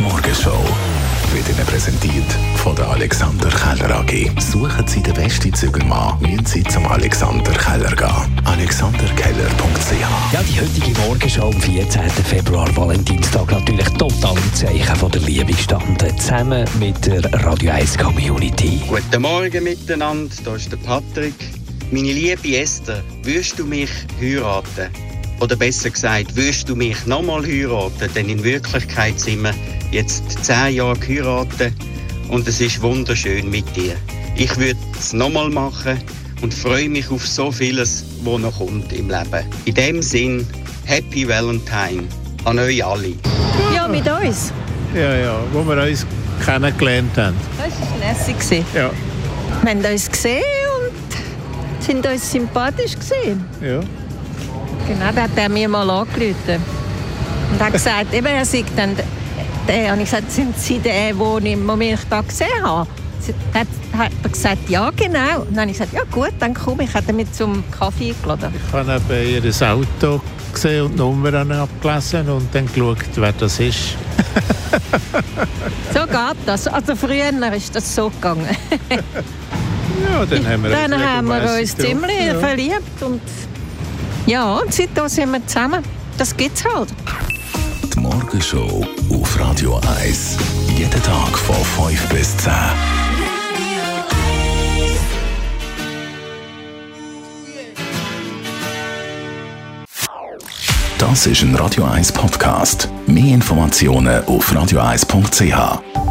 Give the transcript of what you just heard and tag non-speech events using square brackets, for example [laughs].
Morgenshow wird Ihnen präsentiert von der Alexander Keller AG. Suchen Sie den besten Zügelmann, müssen Sie zum Alexander Keller gehen. AlexanderKeller.ch Ja, die heutige Morgenshow am 14. Februar, Valentinstag, natürlich total im Zeichen von der Liebe gestanden, zusammen mit der Radio 1 Community. Guten Morgen miteinander, hier ist der Patrick. Meine liebe Esther, würdest du mich heiraten? Oder besser gesagt, würdest du mich nochmal heiraten? Denn in Wirklichkeit sind wir jetzt zehn Jahre geheiratet und es ist wunderschön mit dir. Ich würde es nochmal machen und freue mich auf so vieles, was noch kommt im Leben. In dem Sinn, Happy Valentine an euch alle. Ja, mit uns. Ja, ja, wo wir uns kennengelernt haben. Das war lässig. Ja, Wir haben uns gesehen und sind uns sympathisch gesehen. ja. Genau, da hat er mir mal angerufen. Und hat gesagt, eben, er sagt dann, der, und ich gesagt, sind Sie der, wo ich, ich da gesehen habe? Sie- Hat, hat er gesagt, ja, genau. Und dann habe ich gesagt, ja gut, dann komme ich. Er mich zum Kaffee eingeladen. Ich habe eben ihr Auto gesehen und die Nummern abgelesen und dann geschaut, wer das ist. [laughs] So geht das. Also früher ist das so gegangen. Ja, dann [laughs] haben wir Dann uns haben wir uns ziemlich ja. verliebt. Und ja, und seitdem sind wir zusammen. Das gibt's halt. Die Morgenshow auf Radio 1. Jeden Tag von 5 bis 10. Das ist ein Radio 1 Podcast. Mehr Informationen auf radio1.ch.